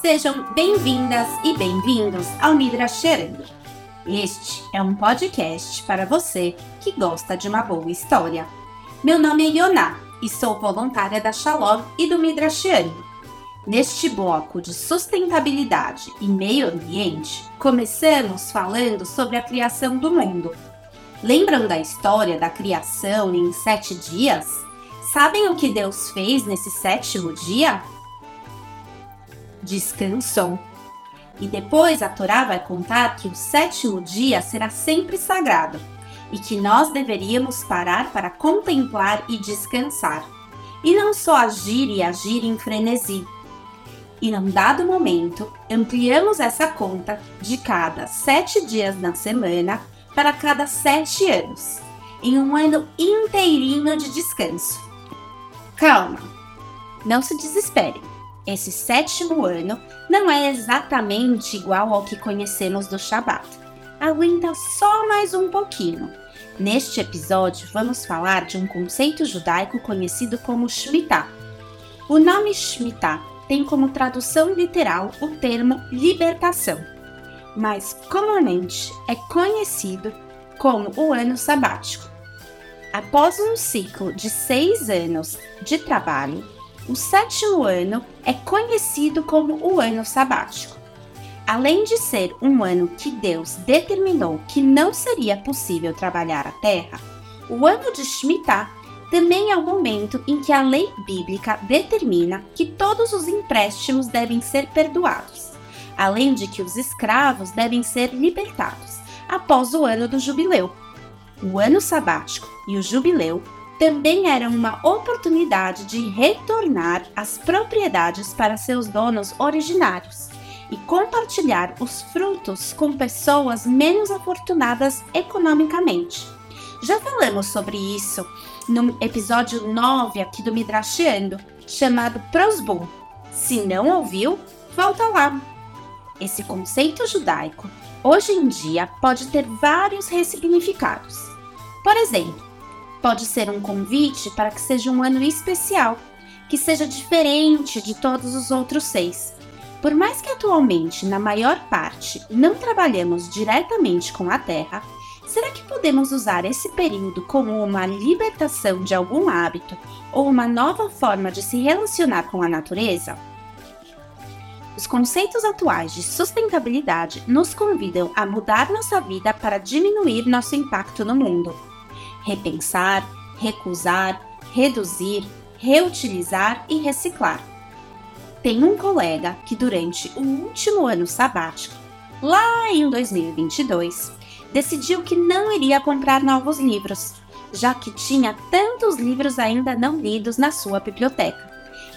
Sejam bem-vindas e bem-vindos ao Midrasherando. Este é um podcast para você que gosta de uma boa história. Meu nome é Yoná e sou voluntária da Shalom e do Midrashiano. Neste bloco de sustentabilidade e meio ambiente, começamos falando sobre a criação do mundo. Lembram da história da criação em sete dias? Sabem o que Deus fez nesse sétimo dia? Descansou. E depois a Torá vai contar que o sétimo dia será sempre sagrado e que nós deveríamos parar para contemplar e descansar, e não só agir e agir em frenesi e num dado momento ampliamos essa conta de cada sete dias na semana para cada sete anos, em um ano inteirinho de descanso. Calma, não se desespere. Esse sétimo ano não é exatamente igual ao que conhecemos do Shabat. Aguenta só mais um pouquinho. Neste episódio, vamos falar de um conceito judaico conhecido como Shemitah. O nome Shemitah tem como tradução literal o termo libertação, mas comumente é conhecido como o ano sabático. Após um ciclo de seis anos de trabalho, o sétimo ano é conhecido como o ano sabático. Além de ser um ano que Deus determinou que não seria possível trabalhar a terra, o ano de Shemitah também é o momento em que a lei bíblica determina que todos os empréstimos devem ser perdoados, além de que os escravos devem ser libertados após o ano do jubileu. O ano sabático e o jubileu também eram uma oportunidade de retornar as propriedades para seus donos originários e compartilhar os frutos com pessoas menos afortunadas economicamente. Já falamos sobre isso no episódio 9 aqui do Midrashiando, chamado Prosbum. Se não ouviu, volta lá. Esse conceito judaico, hoje em dia, pode ter vários ressignificados. Por exemplo, pode ser um convite para que seja um ano especial, que seja diferente de todos os outros seis. Por mais que atualmente, na maior parte, não trabalhamos diretamente com a terra, Será que podemos usar esse período como uma libertação de algum hábito ou uma nova forma de se relacionar com a natureza? Os conceitos atuais de sustentabilidade nos convidam a mudar nossa vida para diminuir nosso impacto no mundo. Repensar, recusar, reduzir, reutilizar e reciclar. Tem um colega que, durante o último ano sabático, lá em 2022, decidiu que não iria comprar novos livros, já que tinha tantos livros ainda não lidos na sua biblioteca,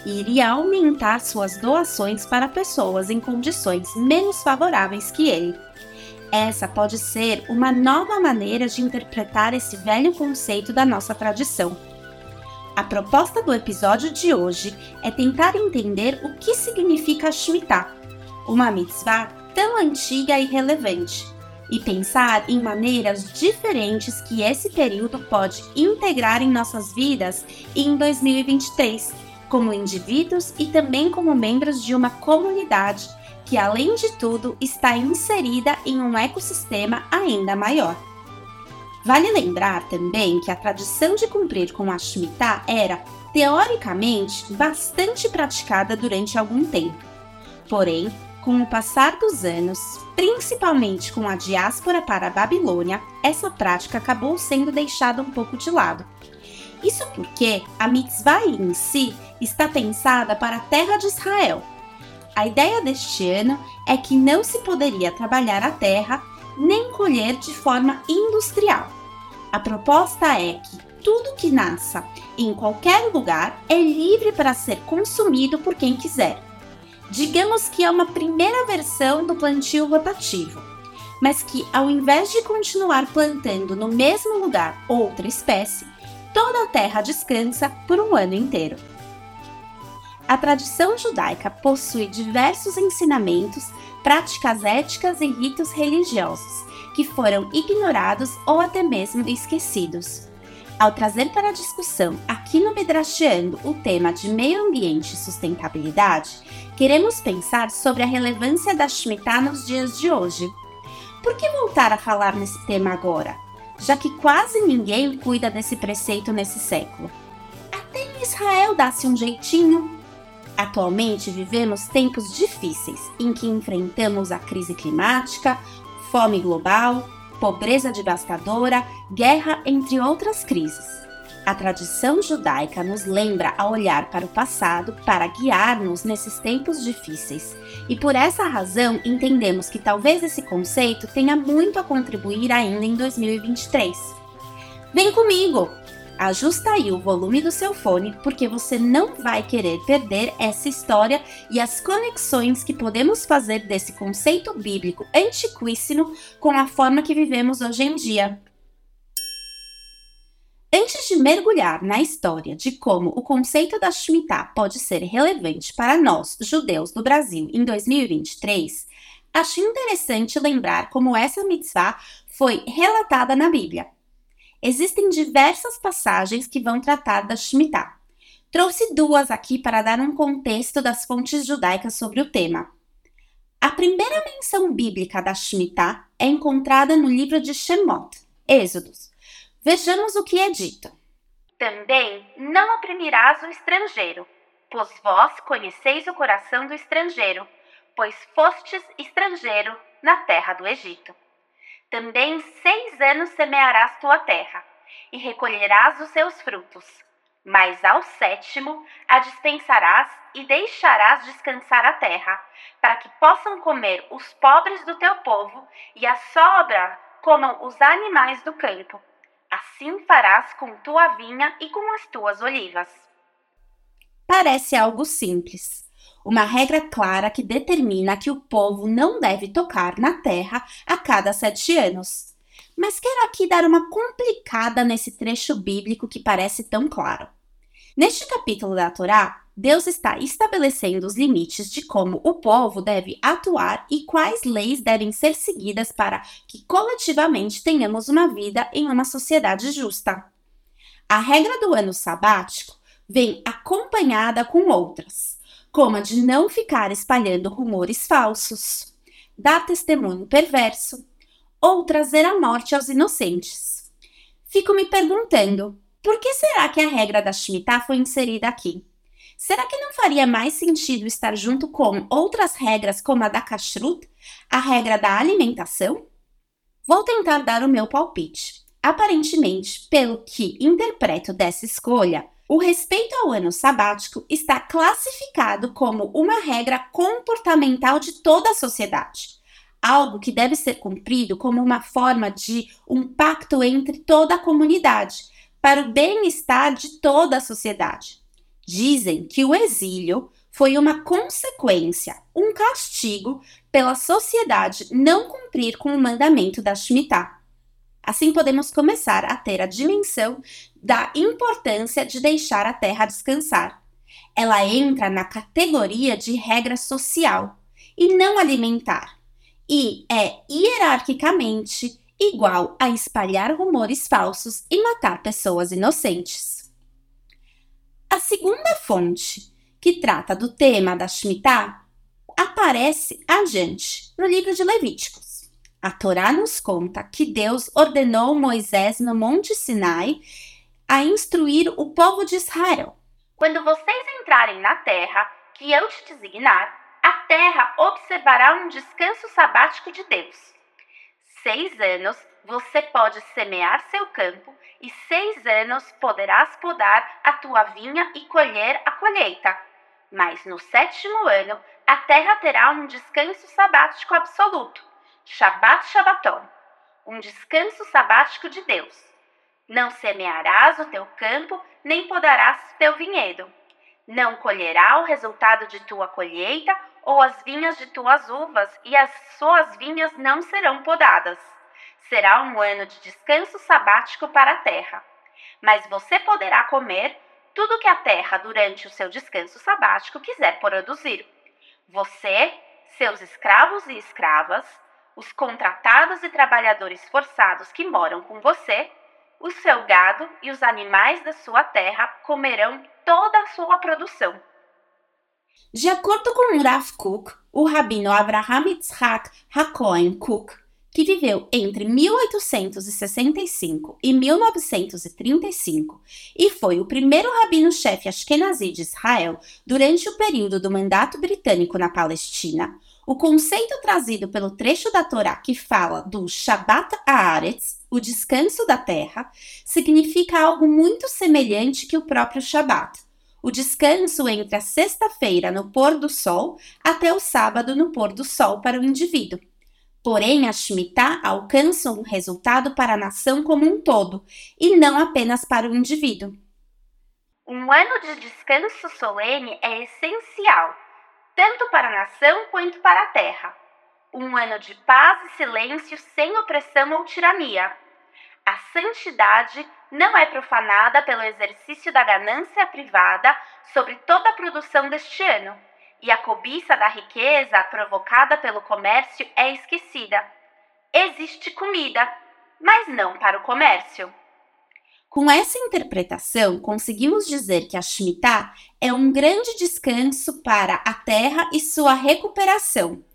e iria aumentar suas doações para pessoas em condições menos favoráveis que ele. Essa pode ser uma nova maneira de interpretar esse velho conceito da nossa tradição. A proposta do episódio de hoje é tentar entender o que significa Shemitah, uma mitzvah tão antiga e relevante, e pensar em maneiras diferentes que esse período pode integrar em nossas vidas em 2023, como indivíduos e também como membros de uma comunidade que, além de tudo, está inserida em um ecossistema ainda maior. Vale lembrar também que a tradição de cumprir com a Shemitah era, teoricamente, bastante praticada durante algum tempo. Porém, com o passar dos anos, principalmente com a diáspora para a Babilônia, essa prática acabou sendo deixada um pouco de lado. Isso porque a mitzvah em si está pensada para a terra de Israel. A ideia deste ano é que não se poderia trabalhar a terra nem colher de forma industrial. A proposta é que tudo que nasça em qualquer lugar é livre para ser consumido por quem quiser digamos que é uma primeira versão do plantio rotativo, mas que ao invés de continuar plantando no mesmo lugar outra espécie, toda a terra descansa por um ano inteiro. A tradição judaica possui diversos ensinamentos, práticas éticas e ritos religiosos que foram ignorados ou até mesmo esquecidos. Ao trazer para a discussão aqui no Midrasheando o tema de meio ambiente e sustentabilidade, queremos pensar sobre a relevância da Shemitah nos dias de hoje. Por que voltar a falar nesse tema agora, já que quase ninguém cuida desse preceito nesse século? Até em Israel dá-se um jeitinho. Atualmente vivemos tempos difíceis em que enfrentamos a crise climática, fome global, pobreza devastadora, guerra, entre outras crises. A tradição judaica nos lembra a olhar para o passado para guiar-nos nesses tempos difíceis, e por essa razão entendemos que talvez esse conceito tenha muito a contribuir ainda em 2023. Vem comigo! Ajusta aí o volume do seu fone, porque você não vai querer perder essa história e as conexões que podemos fazer desse conceito bíblico antiquíssimo com a forma que vivemos hoje em dia. Antes de mergulhar na história de como o conceito da Shemitah pode ser relevante para nós, judeus do Brasil, em 2023, acho interessante lembrar como essa mitzvah foi relatada na Bíblia. Existem diversas passagens que vão tratar da Shemitah. Trouxe duas aqui para dar um contexto das fontes judaicas sobre o tema. A primeira menção bíblica da Shemitah é encontrada no livro de Shemot, Êxodos. Vejamos o que é dito. Também não oprimirás o estrangeiro, pois vós conheceis o coração do estrangeiro, pois fostes estrangeiro na terra do Egito. Também seis anos semearás tua terra, e recolherás os seus frutos. Mas ao sétimo a dispensarás e deixarás descansar a terra, para que possam comer os pobres do teu povo, e a sobra comam os animais do campo. Assim farás com tua vinha e com as tuas olivas. Parece algo simples uma regra clara que determina que o povo não deve tocar na terra a cada sete anos. Mas quero aqui dar uma complicada nesse trecho bíblico que parece tão claro. Neste capítulo da Torá, Deus está estabelecendo os limites de como o povo deve atuar e quais leis devem ser seguidas para que coletivamente tenhamos uma vida em uma sociedade justa. A regra do ano sabático vem acompanhada com outras como a de não ficar espalhando rumores falsos, dar testemunho perverso ou trazer a morte aos inocentes. Fico me perguntando, por que será que a regra da Shemitah foi inserida aqui? Será que não faria mais sentido estar junto com outras regras como a da Kashrut, a regra da alimentação? Vou tentar dar o meu palpite. Aparentemente, pelo que interpreto dessa escolha, o respeito ao ano sabático está classificado como uma regra comportamental de toda a sociedade, algo que deve ser cumprido como uma forma de um pacto entre toda a comunidade, para o bem-estar de toda a sociedade. Dizem que o exílio foi uma consequência, um castigo pela sociedade não cumprir com o mandamento da Shemitah. Assim podemos começar a ter a dimensão da importância de deixar a terra descansar. Ela entra na categoria de regra social e não alimentar, e é hierarquicamente igual a espalhar rumores falsos e matar pessoas inocentes. A segunda fonte, que trata do tema da Shemitah, aparece adiante no livro de Levíticos. A Torá nos conta que Deus ordenou Moisés no Monte Sinai a instruir o povo de Israel. Quando vocês entrarem na terra que eu te designar, a terra observará um descanso sabático de Deus. Seis anos você pode semear seu campo, e seis anos poderás podar a tua vinha e colher a colheita. Mas no sétimo ano, a terra terá um descanso sabático absoluto Shabbat Shabbaton, um descanso sabático de Deus. Não semearás o teu campo, nem podarás teu vinhedo. Não colherá o resultado de tua colheita, ou as vinhas de tuas uvas, e as suas vinhas não serão podadas. Será um ano de descanso sabático para a terra. Mas você poderá comer tudo que a terra, durante o seu descanso sabático, quiser produzir. Você, seus escravos e escravas, os contratados e trabalhadores forçados que moram com você o seu gado e os animais da sua terra comerão toda a sua produção. De acordo com Rav Kook, o rabino Abraham Yitzhak Hakohen Kook, que viveu entre 1865 e 1935 e foi o primeiro rabino-chefe ashkenazi de Israel durante o período do mandato britânico na Palestina, o conceito trazido pelo trecho da Torá que fala do Shabbat Haaretz, o descanso da terra, significa algo muito semelhante que o próprio Shabbat, o descanso entre a sexta-feira no pôr do sol até o sábado no pôr do sol para o indivíduo. Porém, a Shemitah alcança um resultado para a nação como um todo, e não apenas para o indivíduo. Um ano de descanso solene é essencial, tanto para a nação quanto para a terra. Um ano de paz e silêncio sem opressão ou tirania. A santidade não é profanada pelo exercício da ganância privada sobre toda a produção deste ano e a cobiça da riqueza provocada pelo comércio é esquecida. Existe comida, mas não para o comércio. Com essa interpretação, conseguimos dizer que a Shemitah é um grande descanso para a terra e sua recuperação.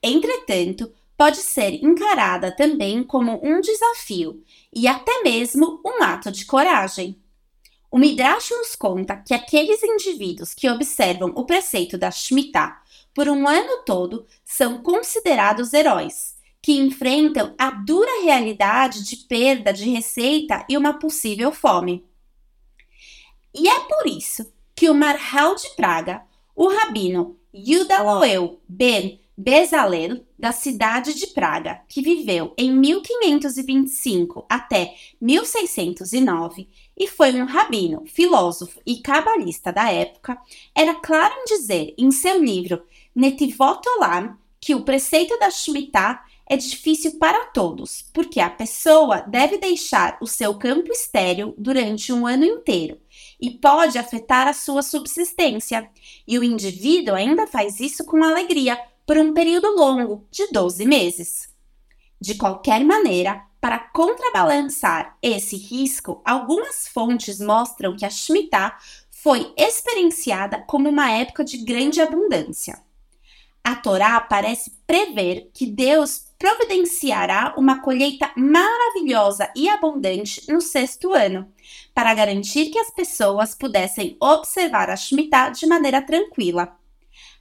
Entretanto, pode ser encarada também como um desafio e até mesmo um ato de coragem. O Midrash nos conta que aqueles indivíduos que observam o preceito da Shemitah por um ano todo são considerados heróis, que enfrentam a dura realidade de perda de receita e uma possível fome. E é por isso que o Marhal de Praga, o rabino Yuda Loel ben Bezalel, da cidade de Praga, que viveu em 1525 até 1609 e foi um rabino, filósofo e cabalista da época, era claro em dizer em seu livro Netivot Olam que o preceito da Shemitah é difícil para todos, porque a pessoa deve deixar o seu campo estéril durante um ano inteiro e pode afetar a sua subsistência, e o indivíduo ainda faz isso com alegria por um período longo de 12 meses. De qualquer maneira, para contrabalançar esse risco, algumas fontes mostram que a Shemitah foi experienciada como uma época de grande abundância. A Torá parece prever que Deus providenciará uma colheita maravilhosa e abundante no sexto ano, para garantir que as pessoas pudessem observar a Shemitah de maneira tranquila.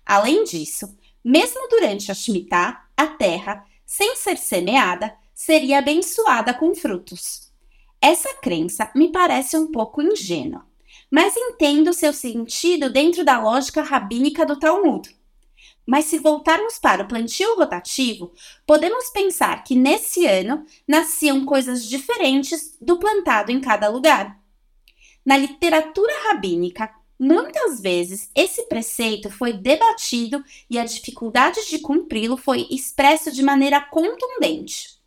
Além disso, mesmo durante a Shemitah, a terra, sem ser semeada, seria abençoada com frutos. Essa crença me parece um pouco ingênua, mas entendo seu sentido dentro da lógica rabínica do Talmud. Mas se voltarmos para o plantio rotativo, podemos pensar que nesse ano nasciam coisas diferentes do plantado em cada lugar. Na literatura rabínica, Muitas vezes esse preceito foi debatido e a dificuldade de cumpri-lo foi expresso de maneira contundente.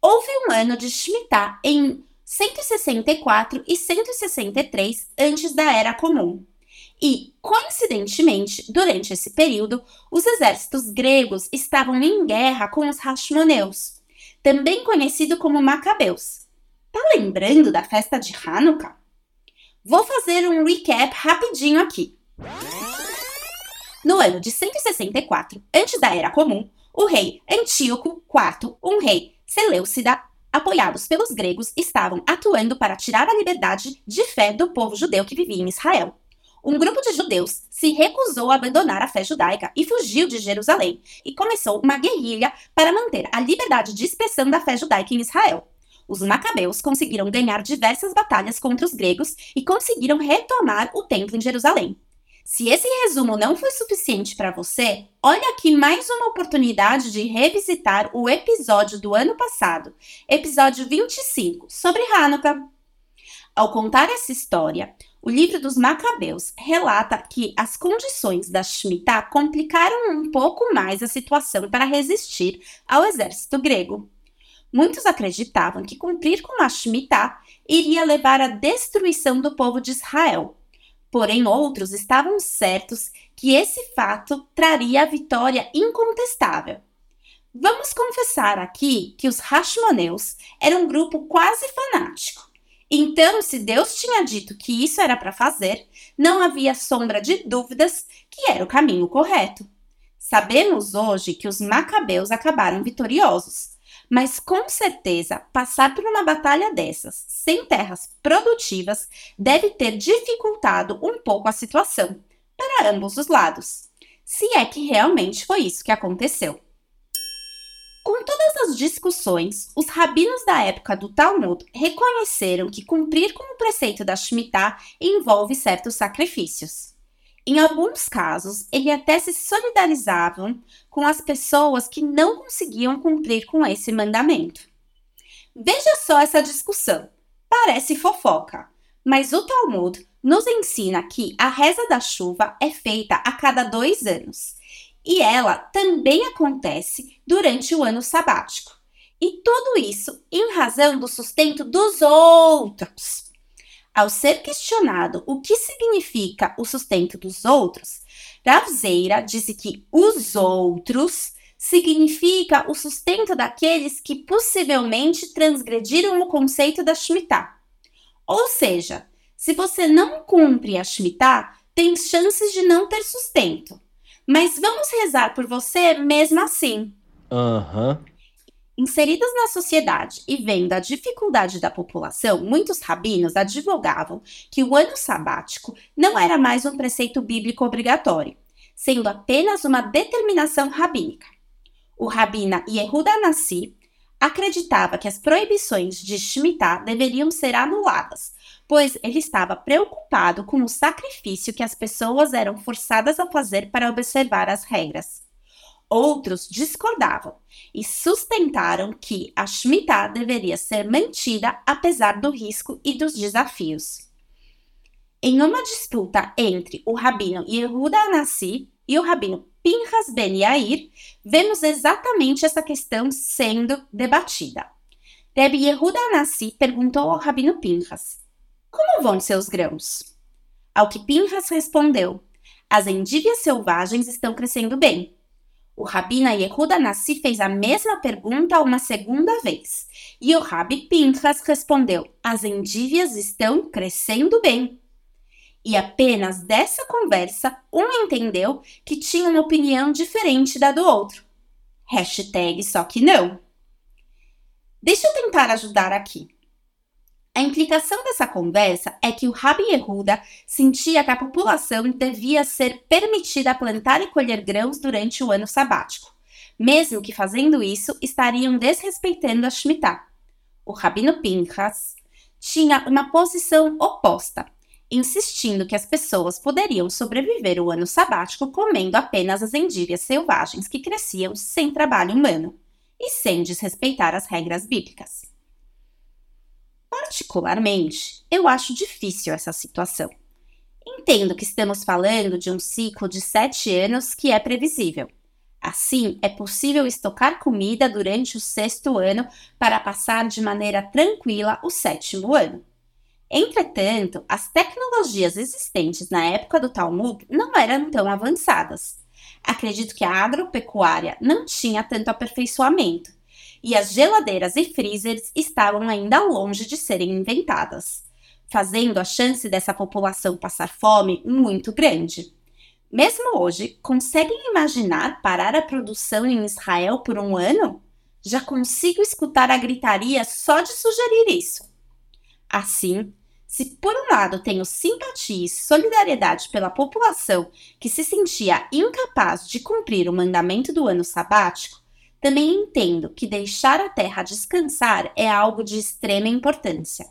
Houve um ano de Shemitah em 164 e 163 antes da Era Comum. E, coincidentemente, durante esse período, os exércitos gregos estavam em guerra com os Hashmoneus, também conhecido como Macabeus. Tá lembrando da festa de Hanukkah? Vou fazer um recap rapidinho aqui. No ano de 164, antes da Era Comum, o rei Antíoco IV, um rei Seleucida, apoiados pelos gregos, estavam atuando para tirar a liberdade de fé do povo judeu que vivia em Israel. Um grupo de judeus se recusou a abandonar a fé judaica e fugiu de Jerusalém, e começou uma guerrilha para manter a liberdade de expressão da fé judaica em Israel os macabeus conseguiram ganhar diversas batalhas contra os gregos e conseguiram retomar o templo em Jerusalém. Se esse resumo não foi suficiente para você, olha aqui mais uma oportunidade de revisitar o episódio do ano passado, episódio 25, sobre Hanukkah. Ao contar essa história, o livro dos Macabeus relata que as condições da Shemitah complicaram um pouco mais a situação para resistir ao exército grego. Muitos acreditavam que cumprir com a Shemitah iria levar à destruição do povo de Israel. Porém, outros estavam certos que esse fato traria a vitória incontestável. Vamos confessar aqui que os Hashmoneus eram um grupo quase fanático Então, se Deus tinha dito que isso era para fazer, não havia sombra de dúvidas que era o caminho correto. Sabemos hoje que os macabeus acabaram vitoriosos, mas com certeza passar por uma batalha dessas, sem terras produtivas, deve ter dificultado um pouco a situação para ambos os lados, se é que realmente foi isso que aconteceu. Com todas as discussões, os rabinos da época do Talmud reconheceram que cumprir com o preceito da Shemitah envolve certos sacrifícios. Em alguns casos, eles até se solidarizavam com as pessoas que não conseguiam cumprir com esse mandamento. Veja só essa discussão. Parece fofoca, mas o Talmud nos ensina que a reza da chuva é feita a cada dois anos e ela também acontece durante o ano sabático. E tudo isso em razão do sustento dos outros. Ao ser questionado o que significa o sustento dos outros, Ravzeira disse que os outros significa o sustento daqueles que possivelmente transgrediram o conceito da Shemitah. Ou seja, se você não cumpre a Shemitah, tem chances de não ter sustento. Mas vamos rezar por você mesmo assim. Aham. Uhum. Inseridos na sociedade e vendo a dificuldade da população, muitos rabinos advogavam que o ano sabático não era mais um preceito bíblico obrigatório, sendo apenas uma determinação rabínica. O rabina Yehuda Nassi acreditava que as proibições de Shemitah deveriam ser anuladas, pois ele estava preocupado com o sacrifício que as pessoas eram forçadas a fazer para observar as regras. Outros discordavam e sustentaram que a Shemitah deveria ser mantida apesar do risco e dos desafios. Em uma disputa entre o rabino Yehuda Anassi e o rabino Pinhas Ben Yair, vemos exatamente essa questão sendo debatida. Rebbe Yehuda Anassi perguntou ao rabino Pinhas, como vão seus grãos? Ao que Pinhas respondeu, as endívias selvagens estão crescendo bem. O Rabina Yehuda Nassi fez a mesma pergunta uma segunda vez, e o Rabi Pinchas respondeu: As endívias estão crescendo bem. E apenas dessa conversa, um entendeu que tinha uma opinião diferente da do outro. Hashtag só que não. Deixa eu tentar ajudar aqui. A implicação dessa conversa é que o Rabi Yehuda sentia que a população devia ser permitida plantar e colher grãos durante o ano sabático, mesmo que fazendo isso estariam desrespeitando a Shemitah. O Rabino Pinchas tinha uma posição oposta, insistindo que as pessoas poderiam sobreviver o ano sabático comendo apenas as endívias selvagens que cresciam sem trabalho humano e sem desrespeitar as regras bíblicas. Particularmente, eu acho difícil essa situação. Entendo que estamos falando de um ciclo de sete anos que é previsível. Assim, é possível estocar comida durante o sexto ano para passar de maneira tranquila o sétimo ano. Entretanto, as tecnologias existentes na época do Talmud não eram tão avançadas. Acredito que a agropecuária não tinha tanto aperfeiçoamento e as geladeiras e freezers estavam ainda longe de serem inventadas, fazendo a chance dessa população passar fome muito grande. Mesmo hoje, conseguem imaginar parar a produção em Israel por um ano? Já consigo escutar a gritaria só de sugerir isso. Assim, se por um lado tenho simpatia e solidariedade pela população que se sentia incapaz de cumprir o mandamento do ano sabático, também entendo que deixar a terra descansar é algo de extrema importância,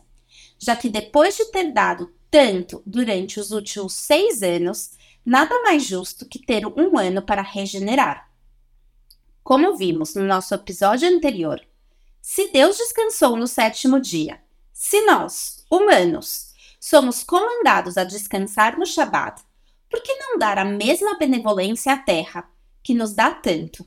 já que depois de ter dado tanto durante os últimos seis anos, nada mais justo que ter um ano para regenerar. Como vimos no nosso episódio anterior, se Deus descansou no sétimo dia, se nós, humanos, somos comandados a descansar no Shabat, por que não dar a mesma benevolência à terra, que nos dá tanto?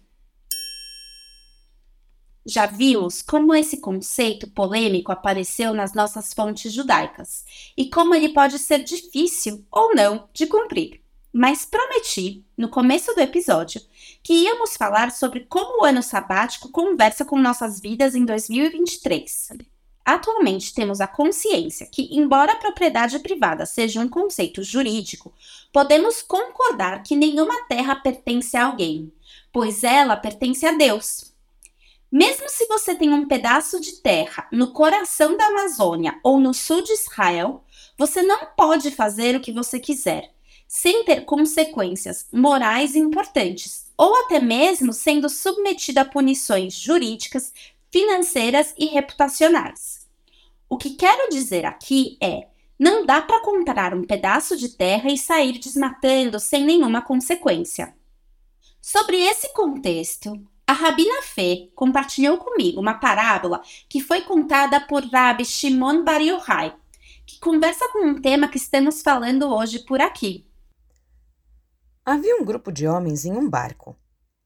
Já vimos como esse conceito polêmico apareceu nas nossas fontes judaicas e como ele pode ser difícil ou não de cumprir. Mas prometi, no começo do episódio, que íamos falar sobre como o ano sabático conversa com nossas vidas em 2023. atualmente temos a consciência que, embora a propriedade privada seja um conceito jurídico, podemos concordar que nenhuma terra pertence a alguém, pois ela pertence a Deus. Mesmo se você tem um pedaço de terra no coração da Amazônia ou no sul de Israel, você não pode fazer o que você quiser, sem ter consequências morais importantes, ou até mesmo sendo submetido a punições jurídicas financeiras e reputacionais. O que quero dizer aqui é: não dá para comprar um pedaço de terra e sair desmatando sem nenhuma consequência. Sobre esse contexto, a Rabina Fê compartilhou comigo uma parábola que foi contada por Rabbi Shimon Bar Yochai, que conversa com um tema que estamos falando hoje por aqui. Havia um grupo de homens em um barco.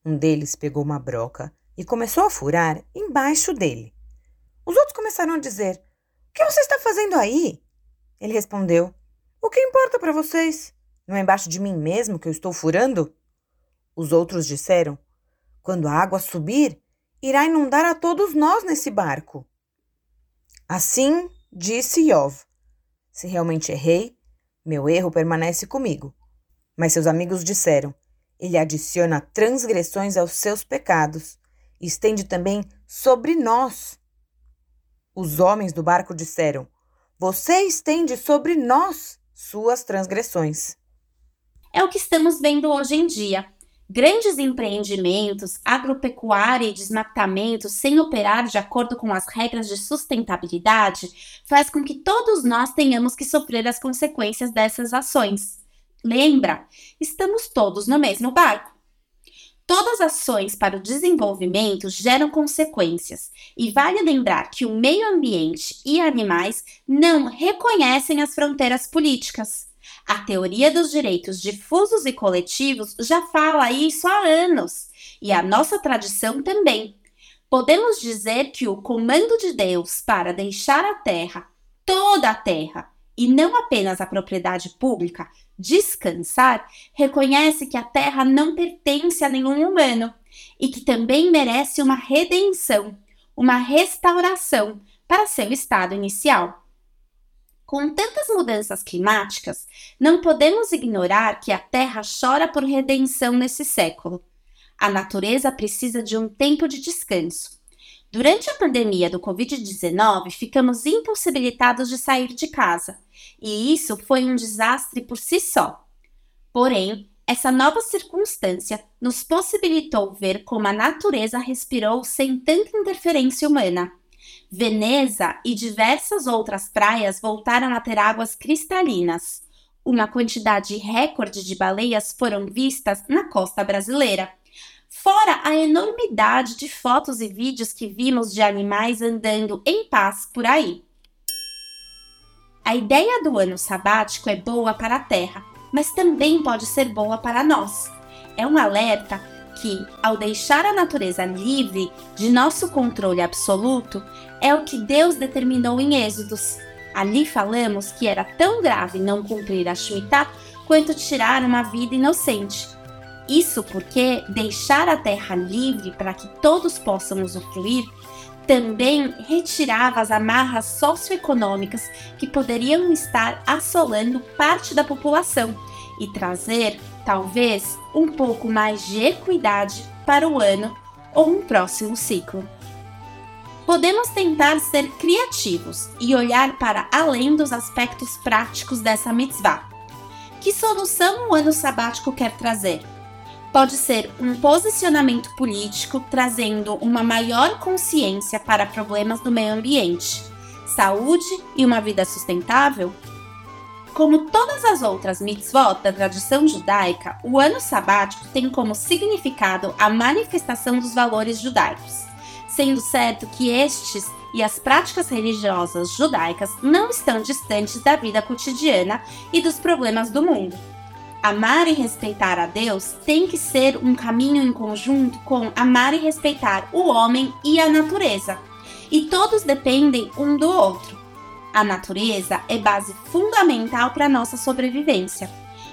Um deles pegou uma broca e começou a furar embaixo dele. Os outros começaram a dizer: O que você está fazendo aí? Ele respondeu: O que importa para vocês? Não é embaixo de mim mesmo que eu estou furando? Os outros disseram: Quando a água subir, irá inundar a todos nós nesse barco. Assim disse Iov: Se realmente errei, meu erro permanece comigo. Mas seus amigos disseram: Ele adiciona transgressões aos seus pecados estende também sobre nós. Os homens do barco disseram: Você estende sobre nós suas transgressões. É o que estamos vendo hoje em dia. Grandes empreendimentos, agropecuária e desmatamento sem operar de acordo com as regras de sustentabilidade faz com que todos nós tenhamos que sofrer as consequências dessas ações. Lembra? Estamos todos no mesmo barco. Todas as ações para o desenvolvimento geram consequências, e vale lembrar que o meio ambiente e animais não reconhecem as fronteiras políticas. A teoria dos direitos difusos e coletivos já fala isso há anos, e a nossa tradição também. Podemos dizer que o comando de Deus para deixar a terra, toda a terra, e não apenas a propriedade pública, descansar, reconhece que a terra não pertence a nenhum humano e que também merece uma redenção, uma restauração para seu estado inicial. Com tantas mudanças climáticas, não podemos ignorar que a Terra chora por redenção nesse século. A natureza precisa de um tempo de descanso Durante a pandemia do Covid-19, ficamos impossibilitados de sair de casa, e isso foi um desastre por si só. Porém, essa nova circunstância nos possibilitou ver como a natureza respirou sem tanta interferência humana. Veneza e diversas outras praias voltaram a ter águas cristalinas. Uma quantidade recorde de baleias foram vistas na costa brasileira fora a enormidade de fotos e vídeos que vimos de animais andando em paz por aí. A ideia do ano sabático é boa para a Terra, mas também pode ser boa para nós. É um alerta que, ao deixar a natureza livre de nosso controle absoluto, é o que Deus determinou em Êxodos. Ali falamos que era tão grave não cumprir a Shemitah quanto tirar uma vida inocente. Isso porque deixar a terra livre para que todos possam usufruir também retirava as amarras socioeconômicas que poderiam estar assolando parte da população e trazer, talvez, um pouco mais de equidade para o ano ou um próximo ciclo. Podemos tentar ser criativos e olhar para além dos aspectos práticos dessa mitzvah. Que solução o ano sabático quer trazer? pode ser um posicionamento político trazendo uma maior consciência para problemas do meio ambiente, saúde e uma vida sustentável? Como todas as outras mitzvot da tradição judaica, o ano sabático tem como significado a manifestação dos valores judaicos, sendo certo que estes e as práticas religiosas judaicas não estão distantes da vida cotidiana e dos problemas do mundo. Amar e respeitar a Deus tem que ser um caminho em conjunto com amar e respeitar o homem e a natureza. E todos dependem um do outro. A natureza é base fundamental para a nossa sobrevivência.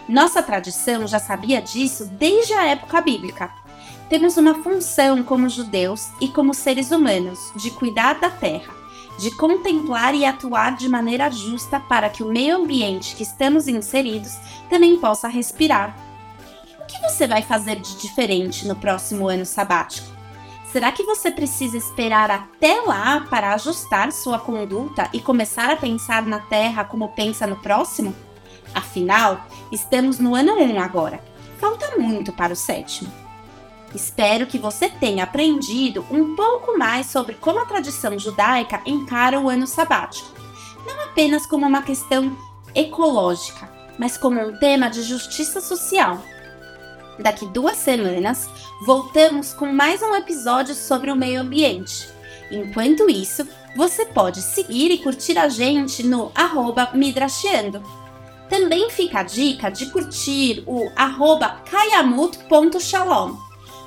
Nossa tradição já sabia disso desde a época bíblica. Temos uma função como judeus e como seres humanos de cuidar da terra, de contemplar e atuar de maneira justa para que o meio ambiente que estamos inseridos também possa respirar. O que você vai fazer de diferente no próximo ano sabático? Será que você precisa esperar até lá para ajustar sua conduta e começar a pensar na Terra como pensa no próximo? Afinal, estamos no ano 1 agora. Falta muito para o sétimo. Espero que você tenha aprendido um pouco mais sobre como a tradição judaica encara o ano sabático, não apenas como uma questão ecológica, mas como um tema de justiça social. Daqui duas semanas, voltamos com mais um episódio sobre o meio ambiente. Enquanto isso, você pode seguir e curtir a gente no arroba midrashiando. Também fica a dica de curtir o arroba kayamut.shalom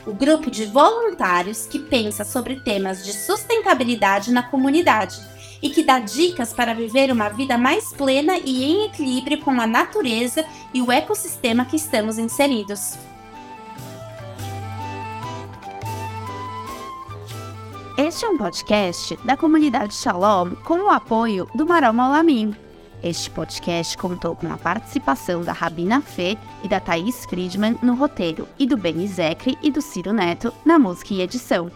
o grupo de voluntários que pensa sobre temas de sustentabilidade na comunidade e que dá dicas para viver uma vida mais plena e em equilíbrio com a natureza e o ecossistema que estamos inseridos. Este é um podcast da comunidade Shalom com o apoio do Marom Olamim. Este podcast contou com a participação da Rabina Fê e da Thaís Friedman no roteiro e do Benny Zecre e do Ciro Neto na música e edição.